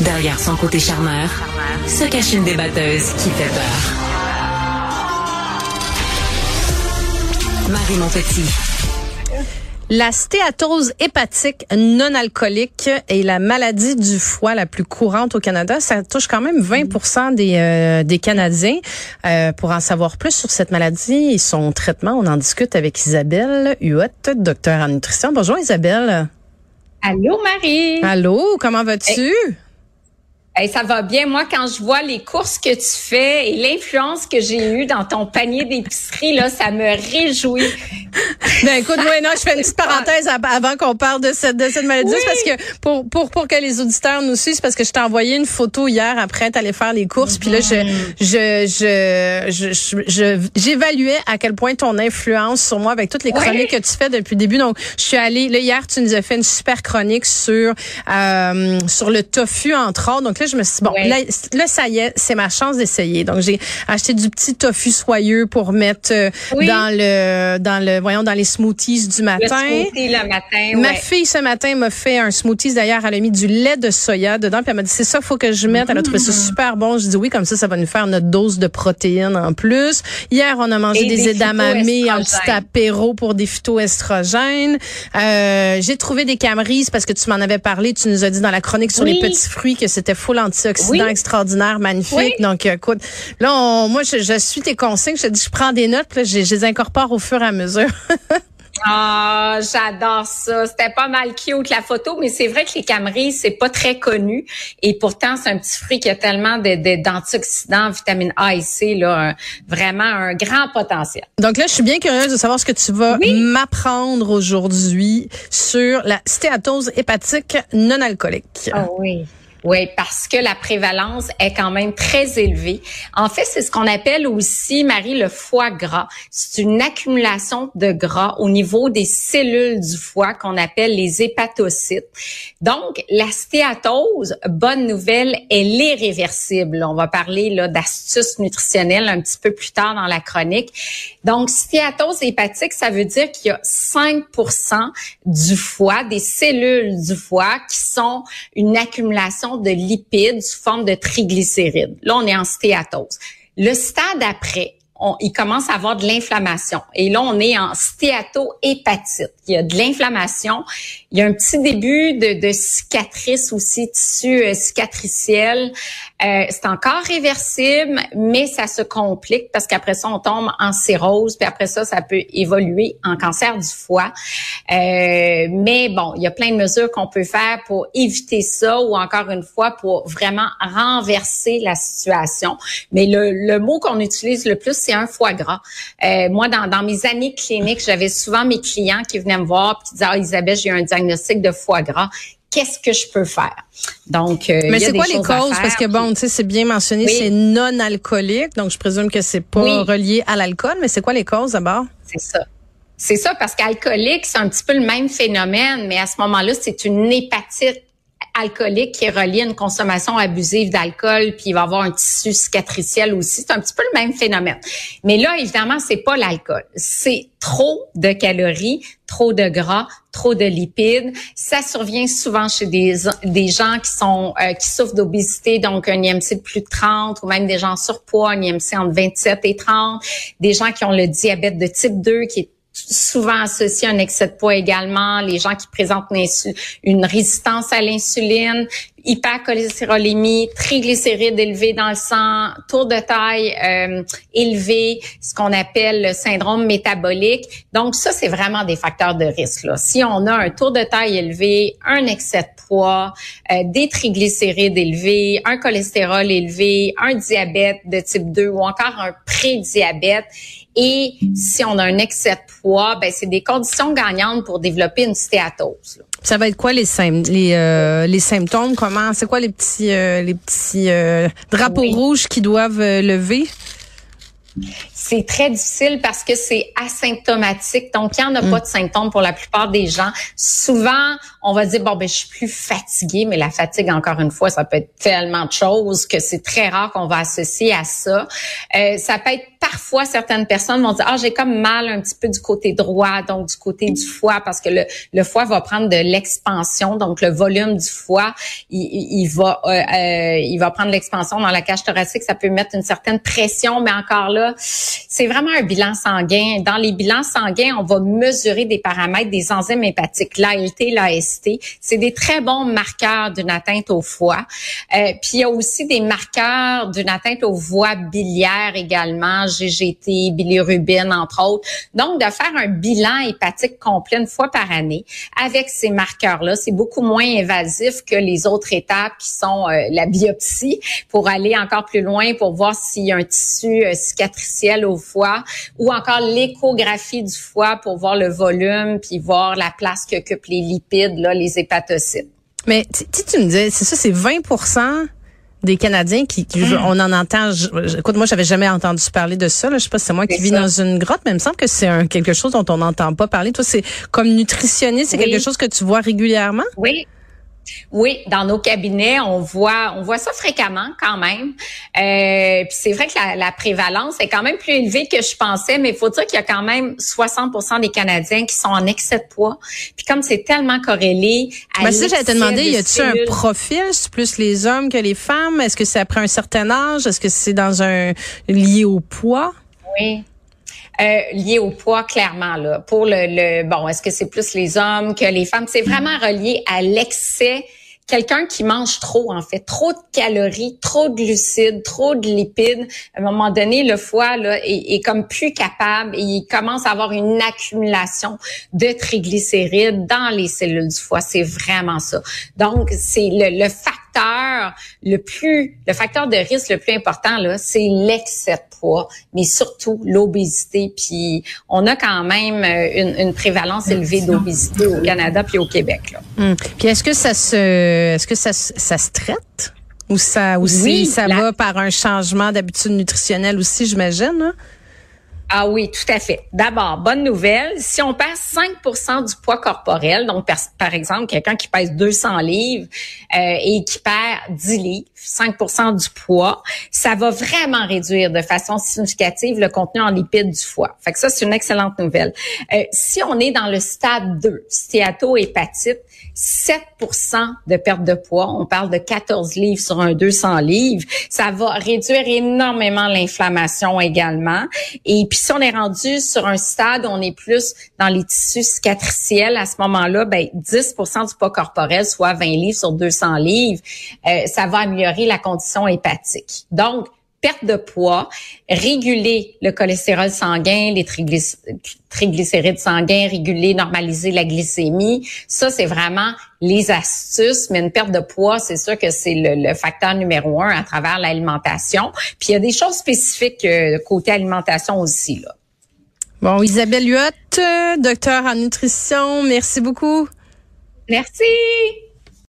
Derrière son côté charmeur, se cache une débatteuse qui fait peur. Marie Montpetit. La stéatose hépatique non alcoolique est la maladie du foie la plus courante au Canada. Ça touche quand même 20 des, euh, des Canadiens. Euh, pour en savoir plus sur cette maladie et son traitement, on en discute avec Isabelle Huot, docteur en nutrition. Bonjour Isabelle. Allô Marie. Allô, comment vas-tu? Ça va bien. Moi, quand je vois les courses que tu fais et l'influence que j'ai eue dans ton panier d'épicerie, là, ça me réjouit. Ben écoute, moi, non, je fais une petite parenthèse avant qu'on parle de cette, de cette maladie. parce que pour, pour, pour que les auditeurs nous suivent, parce que je t'ai envoyé une photo hier après t'allais faire les courses. Puis là, je, je, je, je, j'évaluais à quel point ton influence sur moi avec toutes les chroniques que tu fais depuis le début. Donc, je suis allée, là, hier, tu nous as fait une super chronique sur, euh, sur le tofu, entre autres. Donc là, je me suis dit, bon, là, ça y est, c'est ma chance d'essayer. Donc, j'ai acheté du petit tofu soyeux pour mettre euh, dans le, dans le, voyons, dans les smoothies du matin. Le smoothie le matin, Ma fille, ce matin, m'a fait un smoothie. D'ailleurs, elle a mis du lait de soya dedans. Puis elle m'a dit, c'est ça, faut que je mette. Elle a trouvé ça mm. super bon. Je dis oui, comme ça, ça va nous faire notre dose de protéines en plus. Hier, on a mangé des, edamame en petit apéro pour des phytoestrogènes. Euh, j'ai trouvé des camerises parce que tu m'en avais parlé. Tu nous as dit dans la chronique sur les petits fruits que c'était full antioxydants extraordinaire, magnifique. Donc, écoute, là, moi, je, suis tes consignes. Je te dis, je prends des notes, là, je, je les incorpore au fur et à mesure. Ah, j'adore ça. C'était pas mal cute la photo, mais c'est vrai que les cameries, c'est pas très connu. Et pourtant, c'est un petit fruit qui a tellement d'antioxydants, vitamine A et C, là, vraiment un grand potentiel. Donc là, je suis bien curieuse de savoir ce que tu vas m'apprendre aujourd'hui sur la stéatose hépatique non alcoolique. Ah oui. Oui, parce que la prévalence est quand même très élevée. En fait, c'est ce qu'on appelle aussi, Marie, le foie gras. C'est une accumulation de gras au niveau des cellules du foie qu'on appelle les hépatocytes. Donc, la stéatose, bonne nouvelle, elle est réversible. On va parler là d'astuces nutritionnelles un petit peu plus tard dans la chronique. Donc, stéatose hépatique, ça veut dire qu'il y a 5% du foie, des cellules du foie qui sont une accumulation de lipides sous forme de triglycérides. Là, on est en stéatose. Le stade après, on, il commence à avoir de l'inflammation. Et là, on est en stéatohépatite. Il y a de l'inflammation. Il y a un petit début de, de cicatrice aussi, tissu euh, cicatriciel. Euh, c'est encore réversible, mais ça se complique parce qu'après ça, on tombe en cirrhose, puis après ça, ça peut évoluer en cancer du foie. Euh, mais bon, il y a plein de mesures qu'on peut faire pour éviter ça ou encore une fois pour vraiment renverser la situation. Mais le, le mot qu'on utilise le plus, c'est un foie gras. Euh, moi, dans, dans mes années cliniques, j'avais souvent mes clients qui venaient me voir et qui disaient, ah, Isabelle, j'ai un diagnostic de foie gras qu'est-ce que je peux faire? Donc, euh, mais c'est quoi les causes? Parce que bon, tu sais, c'est bien mentionné, c'est non alcoolique, donc je présume que c'est pas relié à l'alcool. Mais c'est quoi les causes d'abord? C'est ça. C'est ça parce qu'alcoolique, c'est un petit peu le même phénomène, mais à ce moment-là, c'est une hépatite alcoolique qui est une consommation abusive d'alcool, puis il va avoir un tissu cicatriciel aussi. C'est un petit peu le même phénomène. Mais là, évidemment, c'est pas l'alcool. C'est trop de calories, trop de gras, trop de lipides. Ça survient souvent chez des, des gens qui sont euh, qui souffrent d'obésité, donc un IMC de plus de 30, ou même des gens surpoids, un IMC entre 27 et 30, des gens qui ont le diabète de type 2 qui est souvent associé à un excès de poids également, les gens qui présentent une, résistance à l'insuline, hypercholestérolémie, triglycérides élevés dans le sang, tour de taille euh, élevé, ce qu'on appelle le syndrome métabolique. Donc ça, c'est vraiment des facteurs de risque. Là. Si on a un tour de taille élevé, un excès de poids, euh, des triglycérides élevés, un cholestérol élevé, un diabète de type 2 ou encore un prédiabète, et si on a un excès de poids, ben c'est des conditions gagnantes pour développer une stéatose. Ça va être quoi les, les, euh, les symptômes? Comment c'est quoi les petits euh, les petits euh, drapeaux rouges qui doivent lever? C'est très difficile parce que c'est asymptomatique. Donc, il n'y en a mm. pas de symptômes pour la plupart des gens. Souvent, on va dire, bon, ben, je suis plus fatiguée, mais la fatigue, encore une fois, ça peut être tellement de choses que c'est très rare qu'on va associer à ça. Euh, ça peut être parfois certaines personnes vont dire ah j'ai comme mal un petit peu du côté droit, donc du côté du foie parce que le, le foie va prendre de l'expansion, donc le volume du foie, il, il va euh, euh, il va prendre l'expansion dans la cage thoracique, ça peut mettre une certaine pression, mais encore là, c'est vraiment un bilan sanguin. Dans les bilans sanguins, on va mesurer des paramètres des enzymes hépatiques, l'ALT, l'AST, c'est des très bons marqueurs d'une atteinte au foie. Euh, puis il y a aussi des marqueurs d'une atteinte aux voies biliaires également, GGT, bilirubine entre autres. Donc de faire un bilan hépatique complet une fois par année avec ces marqueurs-là, c'est beaucoup moins invasif que les autres étapes qui sont euh, la biopsie pour aller encore plus loin pour voir s'il y a un tissu euh, cicatriciel au foie ou encore l'échographie du foie pour voir le volume puis voir la place qu'occupent les lipides, là, les hépatocytes. Mais si tu me dis, c'est ça, c'est 20 des Canadiens qui, hmm. on en entend. écoute, moi, j'avais jamais entendu parler de ça. Là. Je sais pas si c'est moi qui vis dans une grotte, mais il me semble que c'est un, quelque chose dont on n'entend pas parler. Toi, c'est comme nutritionniste, c'est quelque chose que tu vois régulièrement? Oui. Oui, dans nos cabinets, on voit, on voit ça fréquemment quand même. Euh, puis c'est vrai que la, prévalence est quand même plus élevée que je pensais, mais il faut dire qu'il y a quand même 60% des Canadiens qui sont en excès de poids. Puis comme c'est tellement corrélé à ben ça, j'allais te demander, y a-tu un profil, c'est plus les hommes que les femmes? Est-ce que c'est après un certain âge? Est-ce que c'est dans un lié au poids? Oui. Euh, lié au poids, clairement. Là. Pour le, le bon, est-ce que c'est plus les hommes que les femmes? C'est vraiment relié à l'excès quelqu'un qui mange trop, en fait, trop de calories, trop de glucides, trop de lipides, à un moment donné, le foie là, est, comme plus capable et il commence à avoir une accumulation de triglycérides dans les cellules du foie. C'est vraiment ça. Donc, c'est le, le facteur le plus, le facteur de risque le plus important, là, c'est l'excès de poids, mais surtout l'obésité. Puis on a quand même euh, une, une prévalence élevée d'obésité au Canada puis au Québec. Là. Hum. Puis est-ce que ça se, est-ce que ça, ça se traite? Ou ça aussi, oui, ça va par un changement d'habitude nutritionnelle aussi, j'imagine? Hein? Ah oui, tout à fait. D'abord, bonne nouvelle, si on perd 5% du poids corporel, donc par, exemple quelqu'un qui pèse 200 livres euh, et qui perd 10 livres, 5% du poids, ça va vraiment réduire de façon significative le contenu en lipides du foie. Fait que ça, c'est une excellente nouvelle. Euh, si on est dans le stade 2, stéato-hépatite, 7% de perte de poids, on parle de 14 livres sur un 200 livres, ça va réduire énormément l'inflammation également. Et puis si on est rendu sur un stade on est plus dans les tissus cicatriciels, à ce moment-là, ben 10% du poids corporel, soit 20 livres sur 200 livres, euh, ça va améliorer la condition hépatique. Donc, perte de poids, réguler le cholestérol sanguin, les triglycérides sanguins, réguler, normaliser la glycémie. Ça, c'est vraiment les astuces, mais une perte de poids, c'est sûr que c'est le, facteur numéro un à travers l'alimentation. Puis il y a des choses spécifiques euh, côté alimentation aussi. Là. Bon, Isabelle Huot, docteur en nutrition, merci beaucoup. Merci.